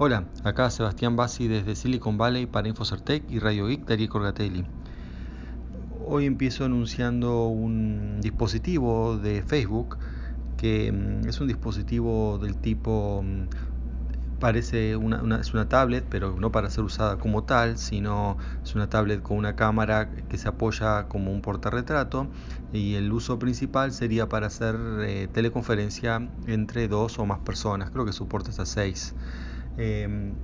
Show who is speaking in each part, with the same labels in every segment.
Speaker 1: Hola, acá Sebastián Bassi desde Silicon Valley para Infocertec y Radio Geek Darío Corgatelli. Hoy empiezo anunciando un dispositivo de Facebook que mm, es un dispositivo del tipo mm, parece una, es una tablet, pero no para ser usada como tal, sino es una tablet con una cámara que se apoya como un portarretrato y el uso principal sería para hacer eh, teleconferencia entre dos o más personas, creo que soporta hasta seis. Em,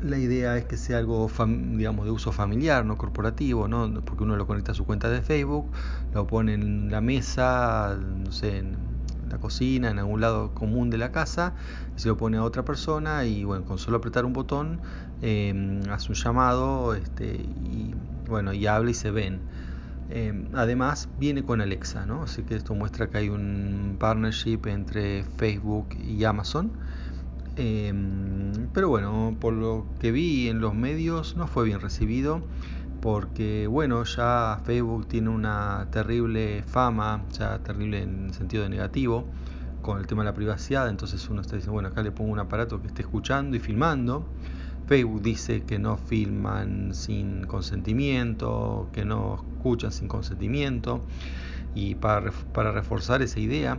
Speaker 1: la idea es que sea algo, digamos, de uso familiar, no corporativo, ¿no? Porque uno lo conecta a su cuenta de Facebook, lo pone en la mesa, no sé, en la cocina, en algún lado común de la casa, se lo pone a otra persona y, bueno, con solo apretar un botón, em, hace un llamado, este, y, bueno, y habla y se ven. Em, además, viene con Alexa, ¿no? Así que esto muestra que hay un partnership entre Facebook y Amazon. Em, pero bueno, por lo que vi en los medios no fue bien recibido porque bueno, ya Facebook tiene una terrible fama, ya terrible en sentido de negativo, con el tema de la privacidad, entonces uno está diciendo, bueno, acá le pongo un aparato que esté escuchando y filmando. Facebook dice que no filman sin consentimiento, que no escuchan sin consentimiento, y para, para reforzar esa idea,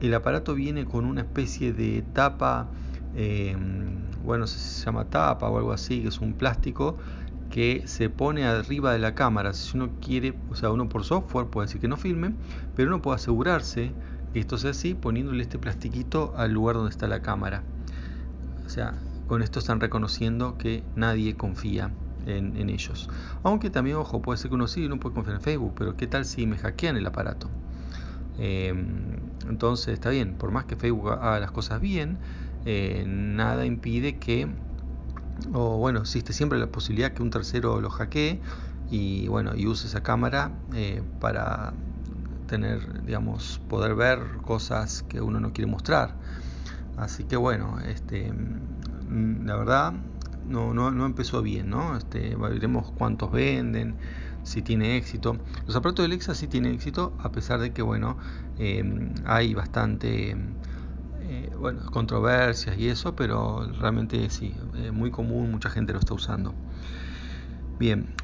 Speaker 1: el aparato viene con una especie de tapa Em, bueno, se llama tapa o algo así, que es un plástico que se pone arriba de la cámara. Si uno quiere, o sea, uno por software puede decir que no filme, pero uno puede asegurarse que esto sea así poniéndole este plastiquito al lugar donde está la cámara. O sea, con esto están reconociendo que nadie confía en, ellos. Aunque también, ojo, puede ser que uno sí, no puede confiar en Facebook, pero ¿qué tal si me hackean el aparato? Em, entonces está bien, por más que Facebook haga las cosas bien, eh, nada impide que, o bueno, existe siempre la posibilidad que un tercero lo hackee y bueno, y use esa cámara eh, para tener, digamos, poder ver cosas que uno no quiere mostrar. Así que bueno, este, mm, la verdad no, no, no empezó bien, ¿no? Este, veremos cuántos venden, si tiene éxito. Los aparatos de Alexa sí tienen éxito, a pesar de que, bueno, eh, hay bastante bueno, controversias y eso, pero realmente sí, es muy común, mucha gente lo está usando. Bien,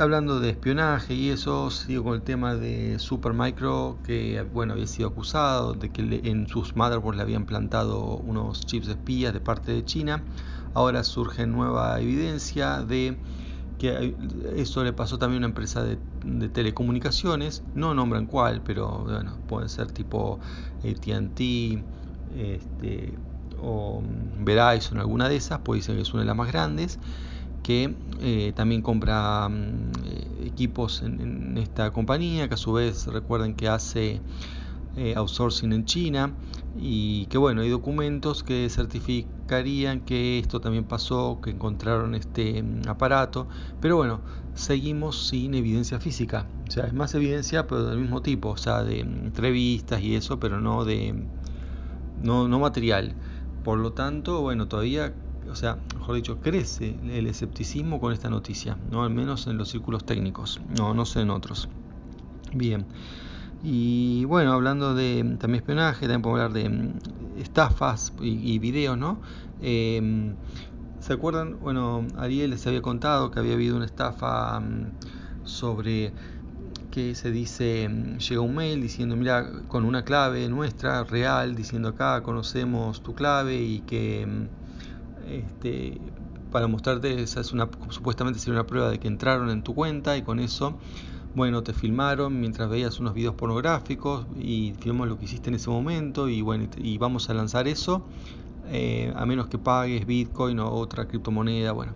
Speaker 1: hablando de espionaje y eso, sigo con el tema de Supermicro, que bueno, había sido acusado de que en sus motherboards le habían plantado unos chips de espías de parte de China. Ahora surge nueva evidencia de que eso le pasó también a una empresa de, telecomunicaciones, no nombran cuál, pero bueno, pueden ser tipo ATT, este, o Verizon, alguna de esas, pues dicen que es una de las más grandes, que eh, también compra mm, equipos en, esta compañía, que a su vez recuerden que hace eh, outsourcing en China y que bueno, hay documentos que certificarían que esto también pasó, que encontraron este mm, aparato, pero bueno, seguimos sin evidencia física, o sea, es más evidencia pero del mismo tipo, o sea, de mm, entrevistas y eso, pero no de no, no material. Por lo tanto, bueno, todavía, o sea, mejor dicho, crece el escepticismo con esta noticia, ¿no? Al menos en los círculos técnicos, no, no sé en otros. Bien. Y bueno, hablando de también espionaje, también podemos hablar de mm, estafas y, videos, ¿no? Em, ¿Se acuerdan? Bueno, Ariel les había contado que había habido una estafa mm, sobre que se dice, mm, llega un mail diciendo, mira, con una clave nuestra, real, diciendo acá conocemos tu clave y que mm, este, para mostrarte, esa es una, supuestamente sería una prueba de que entraron en tu cuenta y con eso, bueno, te filmaron mientras veías unos videos pornográficos y filmamos lo que hiciste en ese momento y bueno, y vamos a lanzar eso, eh, a menos que pagues Bitcoin o otra criptomoneda, bueno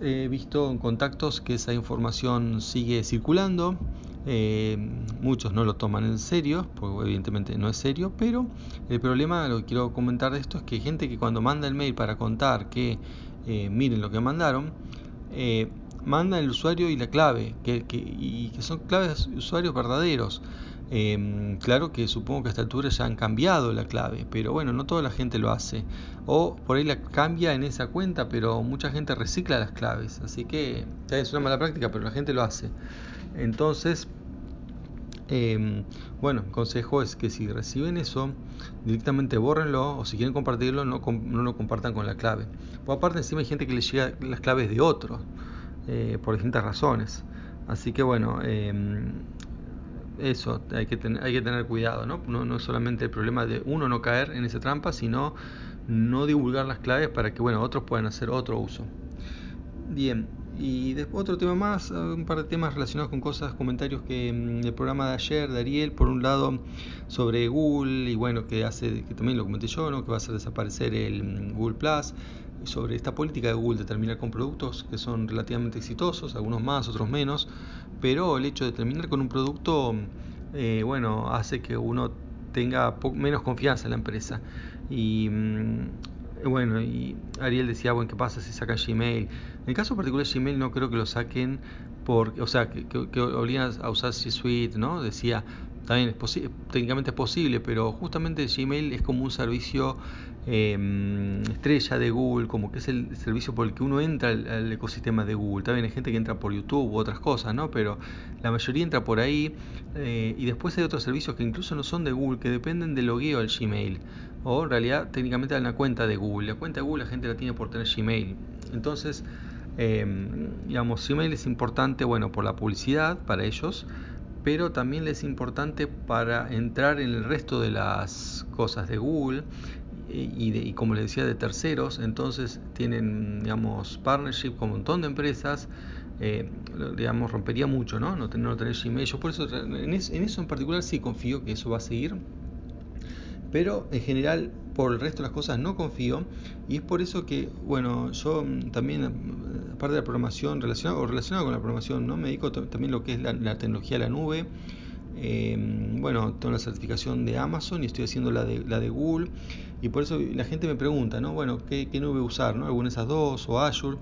Speaker 1: he visto en contactos que esa información sigue circulando. Eh, muchos no lo toman en serio, porque evidentemente no es serio, pero el problema, lo que quiero comentar de esto, es que hay gente que cuando manda el mail para contar que eh, miren lo que mandaron, eh, manda el usuario y la clave, que, y que son claves usuarios verdaderos. Em, claro que supongo que a esta altura ya han cambiado la clave, pero bueno, no toda la gente lo hace. O por ahí la cambia en esa cuenta, pero mucha gente recicla las claves. Así que es una mala práctica, pero la gente lo hace. Entonces, Eh, bueno, el consejo es que si reciben eso, directamente bórrenlo o si quieren compartirlo, no, no lo compartan con la clave. O aparte, encima hay gente que le llega las claves de otros eh, por distintas razones. Así que bueno, eh, eso, hay que, hay que tener cuidado, ¿no? ¿no? No es solamente el problema de uno no caer en esa trampa, sino no divulgar las claves para que bueno, otros puedan hacer otro uso. Bien, y después otro tema más, un par de temas relacionados con cosas, comentarios que mm, el programa de ayer de Ariel, por un lado sobre Google, y bueno, que hace, que también lo comenté yo, ¿no? que va a hacer desaparecer el mm, Google Plus, sobre esta política de Google de terminar con productos que son relativamente exitosos, algunos más, otros menos, pero el hecho de terminar con un producto, eh, bueno, hace que uno tenga menos confianza en la empresa. Y mm, bueno, y Ariel decía, bueno, ¿qué pasa si saca Gmail? En el caso particular de Gmail no creo que lo saquen por, o sea, que, que, obligan a usar G Suite, ¿no? Decía, también es técnicamente es posible, pero justamente Gmail es como un servicio eh, estrella de Google, como que es el servicio por el que uno entra al, ecosistema de Google. También hay gente que entra por YouTube u otras cosas, ¿no? Pero la mayoría entra por ahí eh, y después hay otros servicios que incluso no son de Google, que dependen del logueo al Gmail. O en realidad técnicamente hay una cuenta de Google. La cuenta de Google la gente la tiene por tener Gmail. Entonces, eh, digamos, Gmail es importante, bueno, por la publicidad para ellos pero también es importante para entrar en el resto de las cosas de Google y, como les decía de terceros, entonces tienen digamos partnership con un montón de empresas, eh, digamos rompería mucho, ¿no? No tener, no tener Gmail. Yo por eso en, eso en particular sí confío que eso va a seguir, pero en general por el resto de las cosas no confío y es por eso que bueno yo también aparte de la programación relacionado o relacionado con la programación no me dedico también lo que es la, tecnología de la nube. Em, bueno tengo la certificación de Amazon y estoy haciendo la de, la de Google. Y por eso la gente me pregunta no bueno qué, qué nube usar no alguna de esas dos o Azure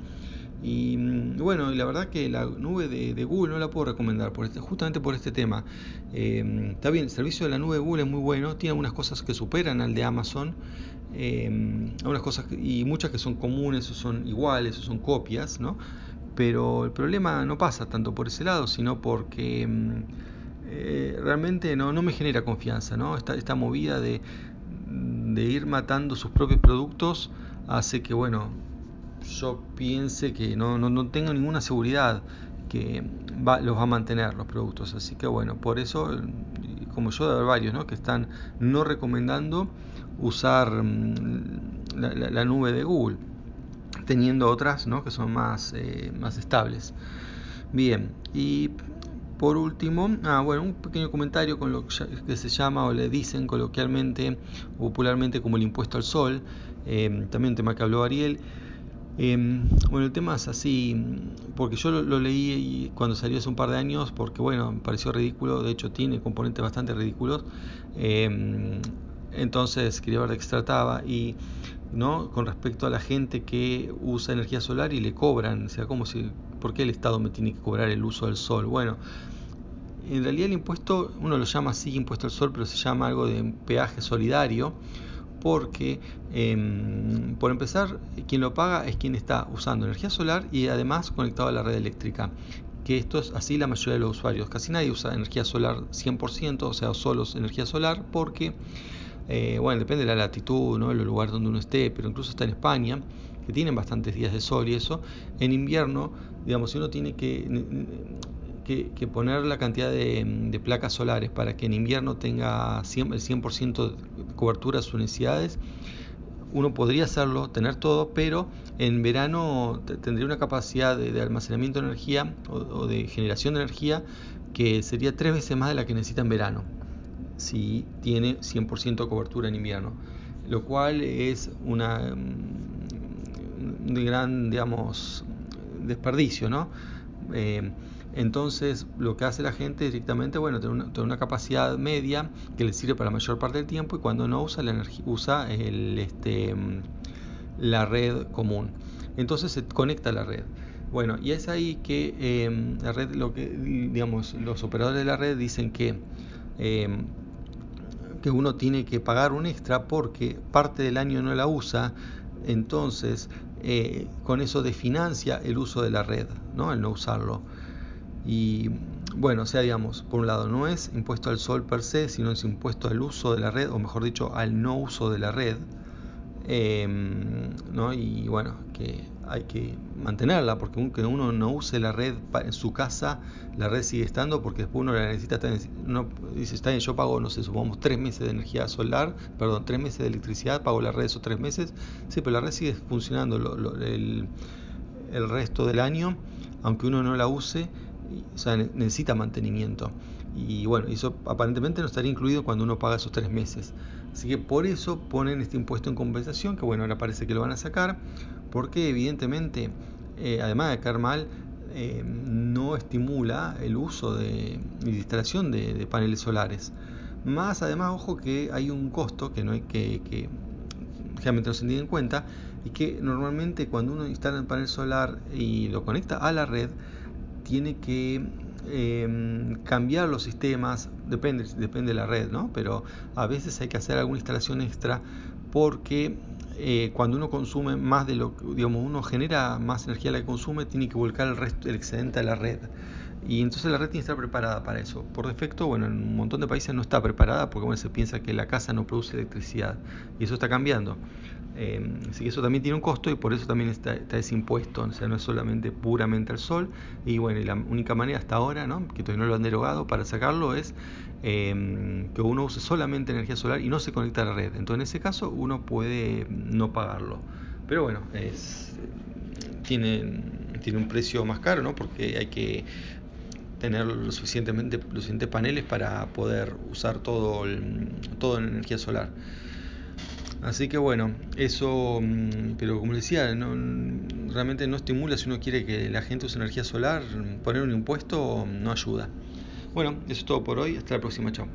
Speaker 1: y mm, bueno, la verdad que la nube de, Google no la puedo recomendar por este, justamente por este tema. Em, está bien, el servicio de la nube de Google es muy bueno, tiene algunas cosas que superan al de Amazon, eh, algunas cosas y muchas que son comunes o son iguales o son copias, ¿no? Pero el problema no pasa tanto por ese lado, sino porque em, eh, realmente no, no, me genera confianza, ¿no? Esta, esta movida de, de ir matando sus propios productos hace que, bueno, yo piense que no, no, no tengo ninguna seguridad que va, los va a mantener los productos. Así que bueno, por eso, como yo de varios, ¿no? que están no recomendando usar mm, la, nube de Google, teniendo otras ¿no? que son más, eh, más estables. Bien, y por último, ah, bueno, un pequeño comentario con lo que se llama o le dicen coloquialmente o popularmente como el impuesto al sol, eh, también un tema que habló Ariel. Em, bueno, el tema es así, porque yo lo, leí cuando salió hace un par de años, porque bueno, me pareció ridículo, de hecho tiene componentes bastante ridículos, em, entonces quería ver de qué se trataba y no con respecto a la gente que usa energía solar y le cobran, o sea, como si, ¿por qué el Estado me tiene que cobrar el uso del sol? Bueno, en realidad el impuesto, uno lo llama así impuesto al sol, pero se llama algo de peaje solidario porque, em, por empezar, quien lo paga es quien está usando energía solar y además conectado a la red eléctrica. Que esto es así la mayoría de los usuarios. Casi nadie usa energía solar 100%, o sea, solo energía solar, porque, eh, bueno, depende de la latitud, ¿no? el lugar donde uno esté, pero incluso está en España, que tienen bastantes días de sol y eso, en invierno, digamos, si uno tiene que que, poner la cantidad de, placas solares para que en invierno tenga el 100% de cobertura de sus necesidades, uno podría hacerlo, tener todo, pero en verano tendría una capacidad de, almacenamiento de energía o, de generación de energía que sería tres veces más de la que necesita en verano, si tiene 100% de cobertura en invierno, lo cual es una mm, un gran, digamos, desperdicio, ¿no? Eh, entonces, lo que hace la gente directamente, bueno, tiene una, capacidad media que le sirve para la mayor parte del tiempo y cuando no usa la usa este, la red común. Entonces se conecta a la red. Bueno, y es ahí que em, la red, lo que, digamos, los operadores de la red dicen que em, que uno tiene que pagar un extra porque parte del año no la usa, entonces eh, con eso desfinancia el uso de la red, ¿no? El no usarlo. Y bueno, o sea, digamos, por un lado, no es impuesto al sol per se, sino es impuesto al uso de la red, o mejor dicho, al no uso de la red. Em, ¿no? Y bueno, que hay que mantenerla, porque aunque uno no use la red en su casa, la red sigue estando, porque después uno la necesita. Uno dice, está bien, yo pago, no sé, supongamos tres meses de energía solar, perdón, tres meses de electricidad, pago la red esos tres meses. Sí, pero la red sigue funcionando el, el resto del año, aunque uno no la use, o sea, necesita mantenimiento. Y bueno, eso aparentemente no estaría incluido cuando uno paga esos tres meses. Así que por eso ponen este impuesto en compensación, que bueno, ahora parece que lo van a sacar, porque evidentemente, eh, además de caer mal, eh, no estimula el uso de, y la instalación de, paneles solares. Más además, ojo que hay un costo que no hay que, que generalmente no se tiene en cuenta, y que normalmente cuando uno instala el panel solar y lo conecta a la red, tiene que eh, cambiar los sistemas, depende, depende de la red, ¿no? Pero a veces hay que hacer alguna instalación extra porque eh, cuando uno consume más de lo que, digamos, uno genera más energía de la que consume, tiene que volcar el resto, el excedente a la red. Y entonces la red tiene que estar preparada para eso. Por defecto, bueno, en un montón de países no está preparada porque bueno, se piensa que la casa no produce electricidad. Y eso está cambiando. Eh, así que eso también tiene un costo y por eso también está, ese impuesto. O sea, no es solamente puramente al sol. Y bueno, la única manera hasta ahora, ¿no? que todavía no lo han derogado, para sacarlo es eh, que uno use solamente energía solar y no se conecta a la red. Entonces en ese caso uno puede no pagarlo. Pero bueno, es, tiene, tiene un precio más caro, ¿no? porque hay que tener lo suficientemente los suficientes paneles para poder usar todo, todo en energía solar. Así que bueno, eso, mm, pero como decía, no, realmente no estimula si uno quiere que la gente use energía solar, poner un impuesto no ayuda. Bueno, eso es todo por hoy, hasta la próxima, chao.